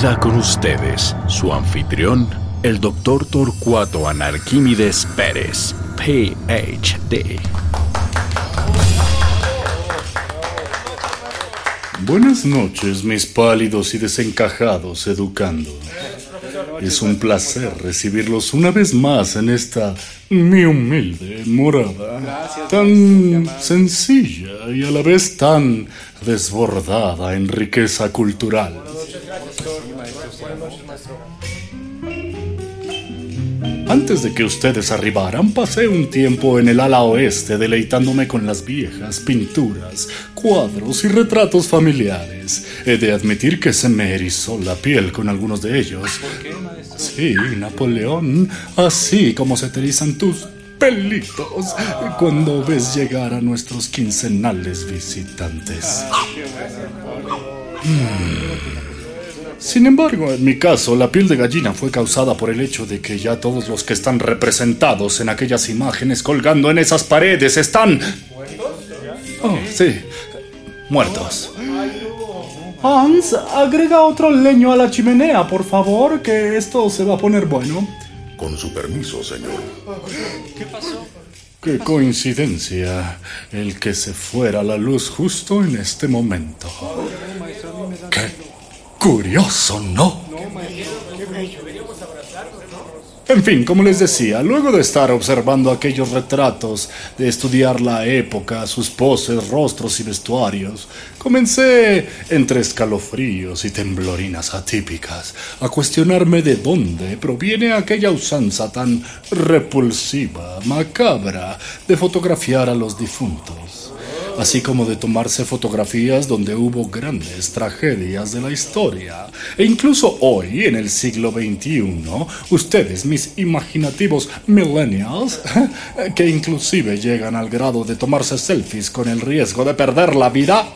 Queda con ustedes su anfitrión, el doctor Torcuato Anarquímides Pérez, PhD. Buenas noches, mis pálidos y desencajados educando. Es un placer recibirlos una vez más en esta mi humilde morada, tan sencilla y a la vez tan desbordada en riqueza cultural. Antes de que ustedes arribaran, pasé un tiempo en el ala oeste deleitándome con las viejas pinturas, cuadros y retratos familiares. He de admitir que se me erizó la piel con algunos de ellos. Sí, Napoleón, así como se te erizan tus pelitos cuando ves llegar a nuestros quincenales visitantes. Mm. Sin embargo, en mi caso, la piel de gallina fue causada por el hecho de que ya todos los que están representados en aquellas imágenes colgando en esas paredes están... Oh, sí, muertos. Hans, agrega otro leño a la chimenea, por favor, que esto se va a poner bueno. Con su permiso, señor. ¿Qué pasó? Qué coincidencia el que se fuera la luz justo en este momento. ¿Qué? Curioso, ¿no? En fin, como les decía, luego de estar observando aquellos retratos, de estudiar la época, sus poses, rostros y vestuarios, comencé, entre escalofríos y temblorinas atípicas, a cuestionarme de dónde proviene aquella usanza tan repulsiva, macabra, de fotografiar a los difuntos así como de tomarse fotografías donde hubo grandes tragedias de la historia. E incluso hoy, en el siglo XXI, ustedes, mis imaginativos millennials, que inclusive llegan al grado de tomarse selfies con el riesgo de perder la vida,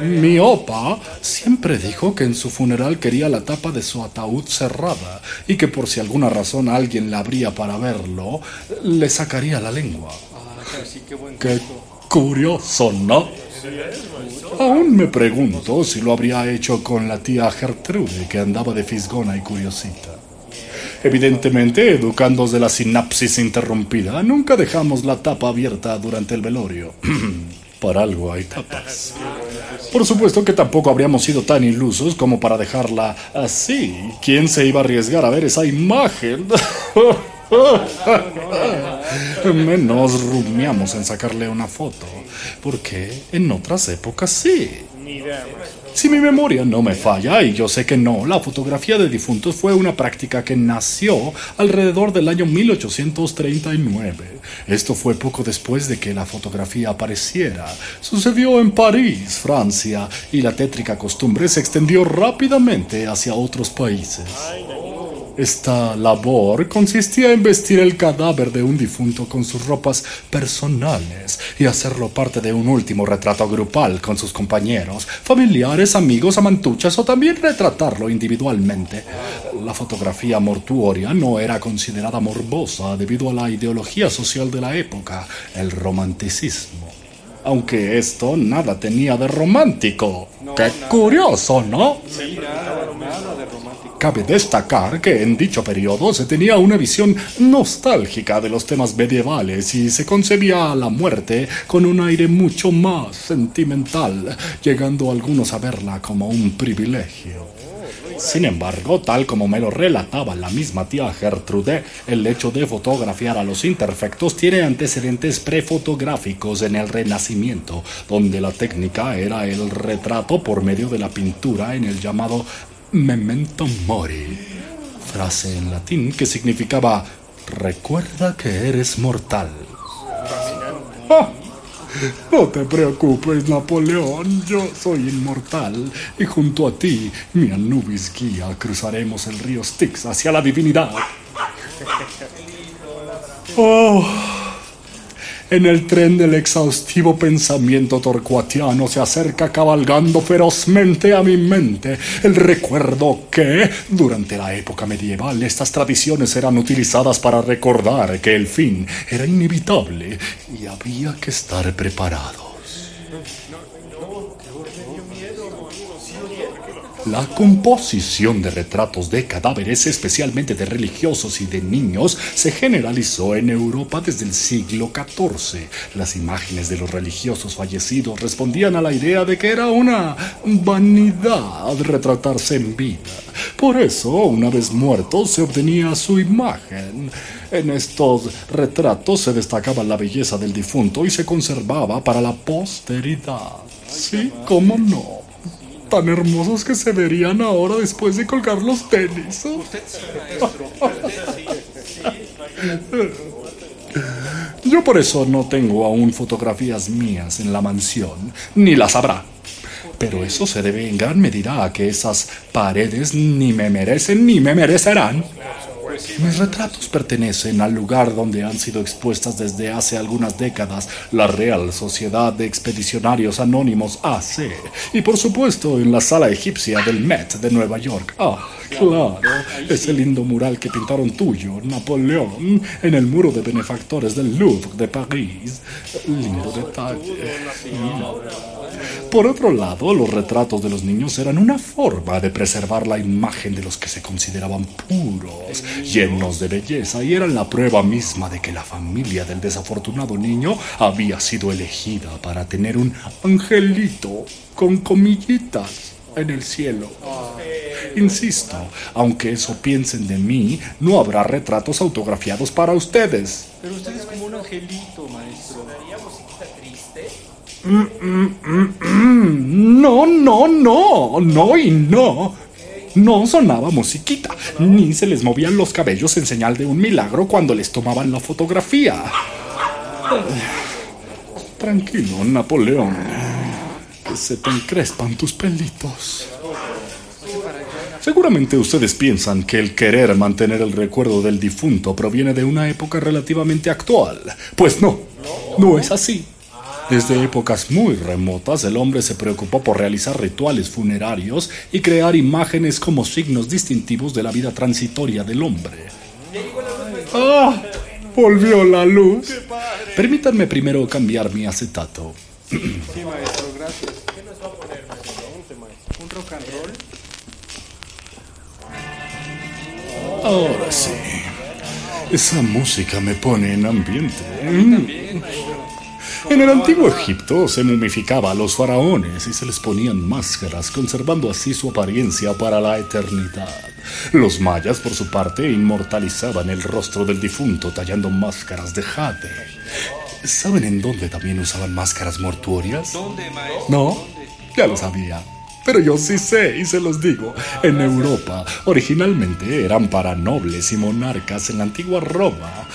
mi opa siempre dijo que en su funeral quería la tapa de su ataúd cerrada y que por si alguna razón alguien la abría para verlo, le sacaría la lengua. Qué curioso, ¿no? Aún me pregunto si lo habría hecho con la tía Gertrude, que andaba de fisgona y curiosita. Evidentemente, educandos de la sinapsis interrumpida, nunca dejamos la tapa abierta durante el velorio. Para algo hay tapas. Por supuesto que tampoco habríamos sido tan ilusos como para dejarla así. ¿Quién se iba a arriesgar a ver esa imagen? Menos rumiamos en sacarle una foto, porque en otras épocas sí. Si mi memoria no me falla, y yo sé que no, la fotografía de difuntos fue una práctica que nació alrededor del año 1839. Esto fue poco después de que la fotografía apareciera. Sucedió en París, Francia, y la tétrica costumbre se extendió rápidamente hacia otros países. Esta labor consistía en vestir el cadáver de un difunto con sus ropas personales y hacerlo parte de un último retrato grupal con sus compañeros, familiares, amigos, amantuchas o también retratarlo individualmente. La fotografía mortuoria no era considerada morbosa debido a la ideología social de la época, el romanticismo. Aunque esto nada tenía de romántico. Qué curioso, ¿no? Sí, nada, nada de romántico. Cabe destacar que en dicho periodo se tenía una visión nostálgica de los temas medievales y se concebía la muerte con un aire mucho más sentimental, llegando algunos a verla como un privilegio. Sin embargo, tal como me lo relataba la misma tía Gertrude, el hecho de fotografiar a los imperfectos tiene antecedentes prefotográficos en el Renacimiento, donde la técnica era el retrato por medio de la pintura en el llamado memento mori, frase en latín que significaba recuerda que eres mortal. Ah, no te preocupes, Napoleón, yo soy inmortal y junto a ti, mi Anubis guía, cruzaremos el río Styx hacia la divinidad. Oh. En el tren del exhaustivo pensamiento torcuatiano se acerca cabalgando ferozmente a mi mente el recuerdo que, durante la época medieval, estas tradiciones eran utilizadas para recordar que el fin era inevitable y había que estar preparado. La composición de retratos de cadáveres, especialmente de religiosos y de niños, se generalizó en Europa desde el siglo XIV. Las imágenes de los religiosos fallecidos respondían a la idea de que era una vanidad retratarse en vida. Por eso, una vez muerto, se obtenía su imagen. En estos retratos se destacaba la belleza del difunto y se conservaba para la posteridad. Sí, cómo no tan hermosos que se verían ahora después de colgar los tenis. Yo por eso no tengo aún fotografías mías en la mansión, ni las habrá. Pero eso se debe en gran medida a que esas paredes ni me merecen ni me merecerán. Mis retratos pertenecen al lugar donde han sido expuestas desde hace algunas décadas la Real Sociedad de Expedicionarios Anónimos AC y por supuesto en la sala egipcia del Met de Nueva York. Ah, claro, ese lindo mural que pintaron tuyo, Napoleón, en el muro de benefactores del Louvre de París. Lindo detalle. Por otro lado, los retratos de los niños eran una forma de preservar la imagen de los que se consideraban puros, llenos de belleza, y eran la prueba misma de que la familia del desafortunado niño había sido elegida para tener un angelito con comillitas en el cielo. Insisto, aunque eso piensen de mí, no habrá retratos autografiados para ustedes. Pero usted es como un angelito, maestro. No, no, no, no y no. No sonaba musiquita, ni se les movían los cabellos en señal de un milagro cuando les tomaban la fotografía. Tranquilo, Napoleón, que se te encrespan tus pelitos. Seguramente ustedes piensan que el querer mantener el recuerdo del difunto proviene de una época relativamente actual. Pues no, no es así. Desde épocas muy remotas, el hombre se preocupó por realizar rituales funerarios y crear imágenes como signos distintivos de la vida transitoria del hombre. ¡Ah! Volvió la luz. Permítanme primero cambiar mi acetato. Sí, maestro, gracias. ¿Qué nos va a poner, maestro? ¿Un rock and roll? Ahora sí. Esa música me pone en ambiente. En el antiguo Egipto se mumificaba a los faraones y se les ponían máscaras, conservando así su apariencia para la eternidad. Los mayas, por su parte, inmortalizaban el rostro del difunto tallando máscaras de jade. ¿Saben en dónde también usaban máscaras mortuorias? ¿Dónde, maestro? No, ya lo sabía. Pero yo sí sé y se los digo. En Europa, originalmente eran para nobles y monarcas en la antigua Roma.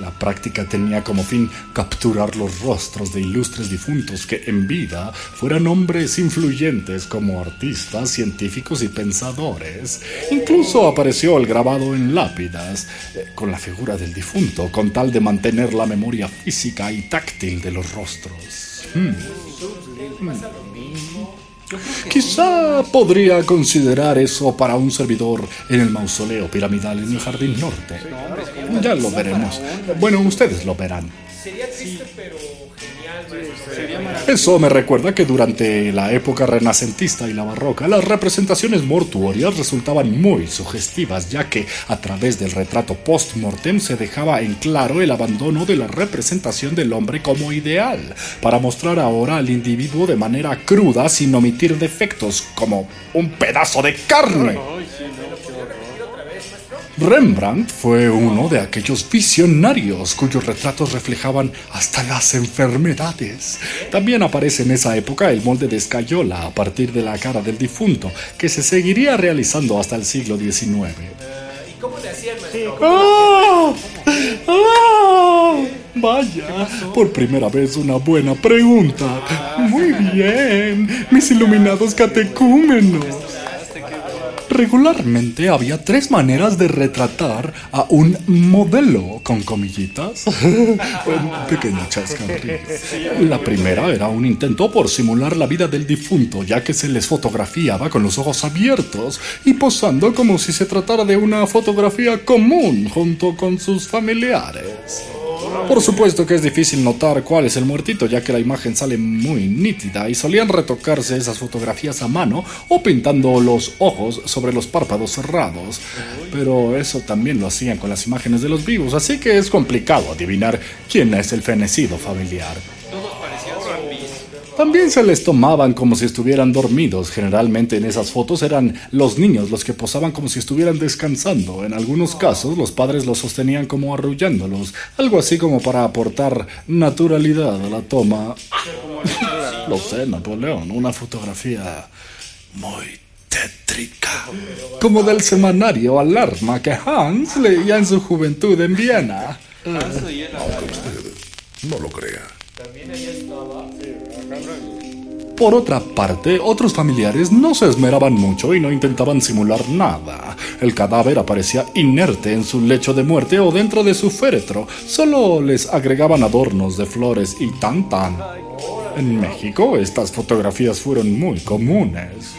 La práctica tenía como fin capturar los rostros de ilustres difuntos que en vida fueran hombres influyentes como artistas, científicos y pensadores. Incluso apareció el grabado en lápidas eh, con la figura del difunto con tal de mantener la memoria física y táctil de los rostros. Hmm. Quizá podría considerar eso para un servidor en el mausoleo piramidal en el Jardín Norte. Ya lo veremos. Bueno, ustedes lo verán. Sería triste, pero Eso me recuerda que durante la época renacentista y la barroca, las representaciones mortuorias resultaban muy sugestivas, ya que a través del retrato post-mortem se dejaba en claro el abandono de la representación del hombre como ideal, para mostrar ahora al individuo de manera cruda sin omitir defectos, como un pedazo de carne. Rembrandt fue uno de aquellos visionarios cuyos retratos reflejaban hasta las enfermedades. También aparece en esa época el molde de escayola a partir de la cara del difunto, que se seguiría realizando hasta el siglo XIX. ¿Y cómo le hacían, maestro? ¡Ah! ¡Ah! Vaya, por primera vez una buena pregunta. Muy bien, mis iluminados catecúmenos. Regularmente había tres maneras de retratar a un modelo con comillitas. Un pequeño chascarrillo. La primera era un intento por simular la vida del difunto, ya que se les fotografiaba con los ojos abiertos y posando como si se tratara de una fotografía común junto con sus familiares. Por supuesto que es difícil notar cuál es el muertito, ya que la imagen sale muy nítida y solían retocarse esas fotografías a mano o pintando los ojos sobre los párpados cerrados. Pero eso también lo hacían con las imágenes de los vivos, así que es complicado adivinar quién es el fenecido familiar. También se les tomaban como si estuvieran dormidos. Generalmente en esas fotos eran los niños los que posaban como si estuvieran descansando. En algunos casos los padres los sostenían como arrullándolos. Algo así como para aportar naturalidad a la toma. Lo sé, Napoleón. Una fotografía muy tétrica. Como del semanario Alarma que Hans leía en su juventud en Viena. Aunque usted no lo crea. Por otra parte, otros familiares no se esmeraban mucho y no intentaban simular nada. El cadáver aparecía inerte en su lecho de muerte o dentro de su féretro. Solo les agregaban adornos de flores y tan tan. En México, estas fotografías fueron muy comunes.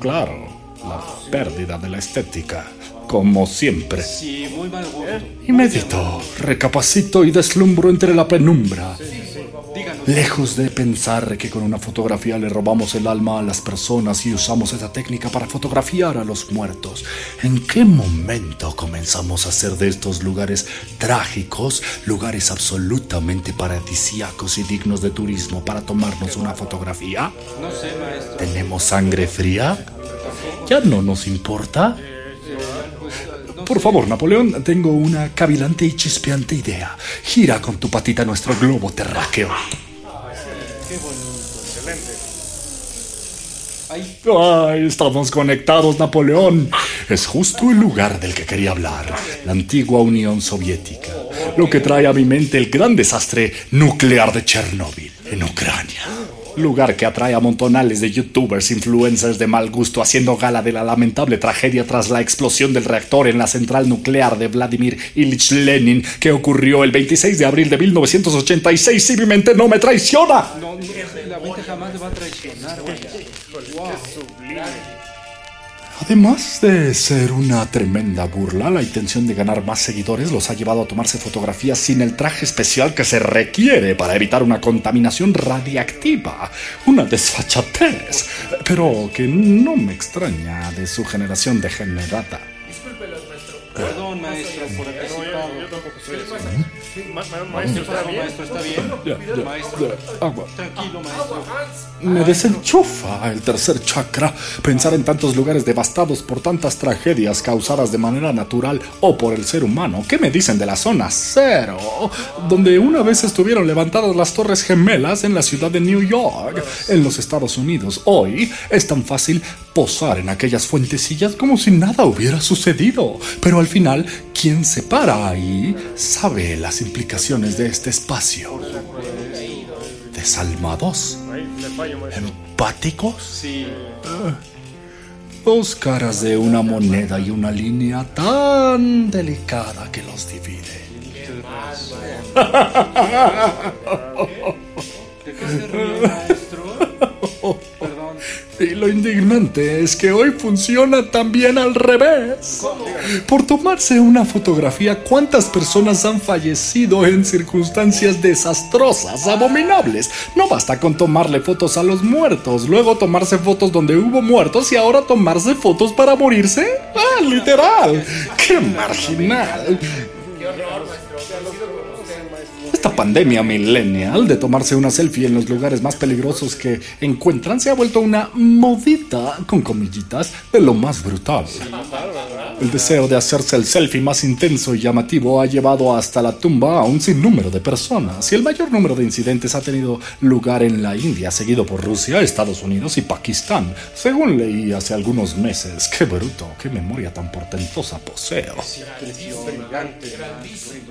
Claro, la pérdida de la estética, como siempre. Y medito, recapacito y deslumbro entre la penumbra. Lejos de pensar que con una fotografía le robamos el alma a las personas y usamos esa técnica para fotografiar a los muertos, ¿en qué momento comenzamos a hacer de estos lugares trágicos lugares absolutamente paradisíacos y dignos de turismo para tomarnos una fotografía? No sé, maestro. ¿Tenemos sangre fría? ¿Ya no nos importa? Por favor, Napoleón, tengo una cavilante y chispeante idea. Gira con tu patita nuestro globo terráqueo. Ay, estamos conectados, Napoleón. Es justo el lugar del que quería hablar, la antigua Unión Soviética. Lo que trae a mi mente el gran desastre nuclear de Chernóbil, en Ucrania. Lugar que atrae a montonales de youtubers, influencers de mal gusto haciendo gala de la lamentable tragedia tras la explosión del reactor en la central nuclear de Vladimir Ilich Lenin que ocurrió el 26 de abril de 1986. Si mi mente no me traiciona. no, no, la mente jamás va a traicionar, güey. Wow. Además de ser una tremenda burla, la intención de ganar más seguidores los ha llevado a tomarse fotografías sin el traje especial que se requiere para evitar una contaminación radiactiva. Una desfachatez, pero que no me extraña de su generación degenerada. Perdón, maestro, por anticipado. Maestro, Maestro, ¿está bien? maestro, ¿está bien? Ya, ya, Maestro, ya, agua. tranquilo, maestro. Me desenchufa el tercer chakra pensar en tantos lugares devastados por tantas tragedias causadas de manera natural o por el ser humano. ¿Qué me dicen de la zona cero? Donde una vez estuvieron levantadas las Torres Gemelas en la ciudad de New York, en los Estados Unidos. Hoy es tan fácil posar en aquellas fuentecillas como si nada hubiera sucedido. Pero al final, quien se para ahí sabe las implicaciones de este espacio. Desalmados. Empáticos, Sí. dos caras de una moneda y una línea tan delicada que los divide. ¿De qué maestro? Perdón. Curiosamente es que hoy funciona también al revés. Por tomarse una fotografía, ¿cuántas personas han fallecido en circunstancias desastrosas, abominables? No basta con tomarle fotos a los muertos, luego tomarse fotos donde hubo muertos y ahora tomarse fotos para morirse. Ah, literal. ¡Qué marginal! Esta pandemia millennial de tomarse una selfie en los lugares más peligrosos que encuentran se ha vuelto una modita, con comillitas, de lo más brutal. El deseo de hacerse el selfie más intenso y llamativo ha llevado hasta la tumba a un sinnúmero de personas y el mayor número de incidentes ha tenido lugar en la India, seguido por Rusia, Estados Unidos y Pakistán, según leí hace algunos meses. ¡Qué bruto! ¡Qué memoria tan portentosa poseo!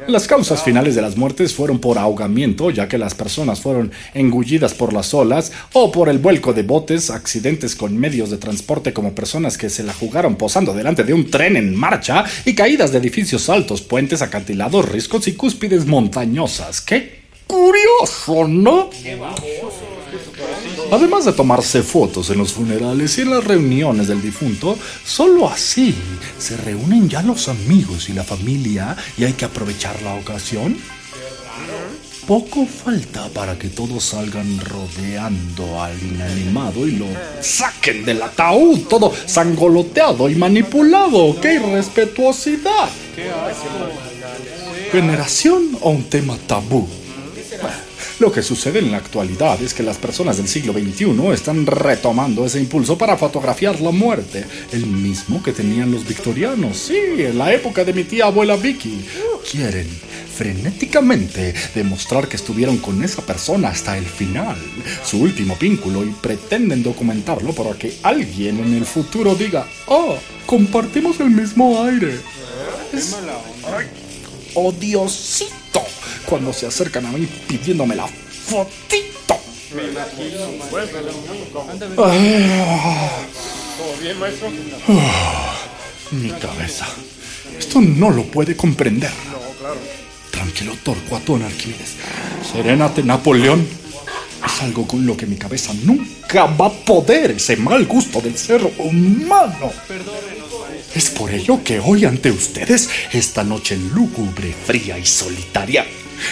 Las causas finales de las muertes fueron por ahogamiento, ya que las personas fueron engullidas por las olas, o por el vuelco de botes, accidentes con medios de transporte como personas que se la jugaron posando delante de un tren en marcha, y caídas de edificios altos, puentes, acantilados, riscos y cúspides montañosas. ¡Qué curioso, ¿no? Además de tomarse fotos en los funerales y en las reuniones del difunto, solo así se reúnen ya los amigos y la familia y hay que aprovechar la ocasión. Poco falta para que todos salgan rodeando al inanimado y lo saquen del ataúd, todo sangoloteado y manipulado. ¡Qué irrespetuosidad! ¿Veneración o un tema tabú? Lo que sucede en la actualidad es que las personas del siglo XXI están retomando ese impulso para fotografiar la muerte, el mismo que tenían los victorianos, sí, en la época de mi tía abuela Vicky. Quieren frenéticamente demostrar que estuvieron con esa persona hasta el final, su último vínculo, y pretenden documentarlo para que alguien en el futuro diga, oh, compartimos el mismo aire. Es odiosito cuando se acercan a mí pidiéndome la fotito. ¿Todo bien, maestro? Mi cabeza. Esto no lo puede comprender. Tranquilo, Torcuato Arquímedes. Serénate, Napoleón. Es algo con lo que mi cabeza nunca va a poder. Ese mal gusto del ser humano. Es por ello que hoy ante ustedes, esta noche lúgubre, fría y solitaria,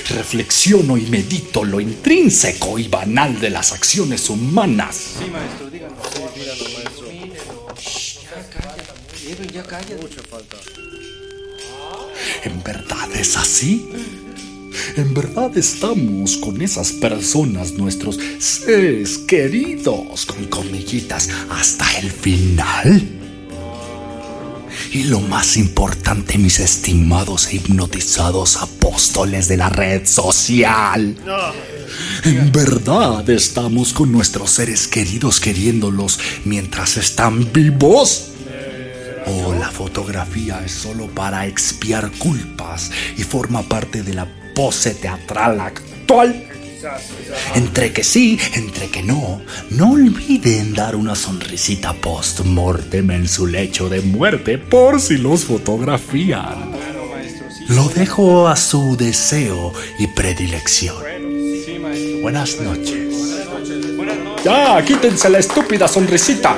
reflexiono y medito lo intrínseco y banal de las acciones humanas. Sí, maestro, díganos. Edwin, ya cállate. ¿En verdad es así? ¿En verdad estamos con esas personas, nuestros seres queridos, con comillitas, hasta el final? Y lo más importante, mis estimados e hipnotizados apóstoles de la red social. En verdad estamos con nuestros seres queridos queriéndolos mientras están vivos. O la fotografía es solo para expiar culpas y forma parte de la pose teatral actual. Entre que sí, entre que no, no olviden dar una sonrisita post-mortem en su lecho de muerte por si los fotografían. Lo dejo a su deseo y predilección. Buenas noches. Ya, quítense la estúpida sonrisita.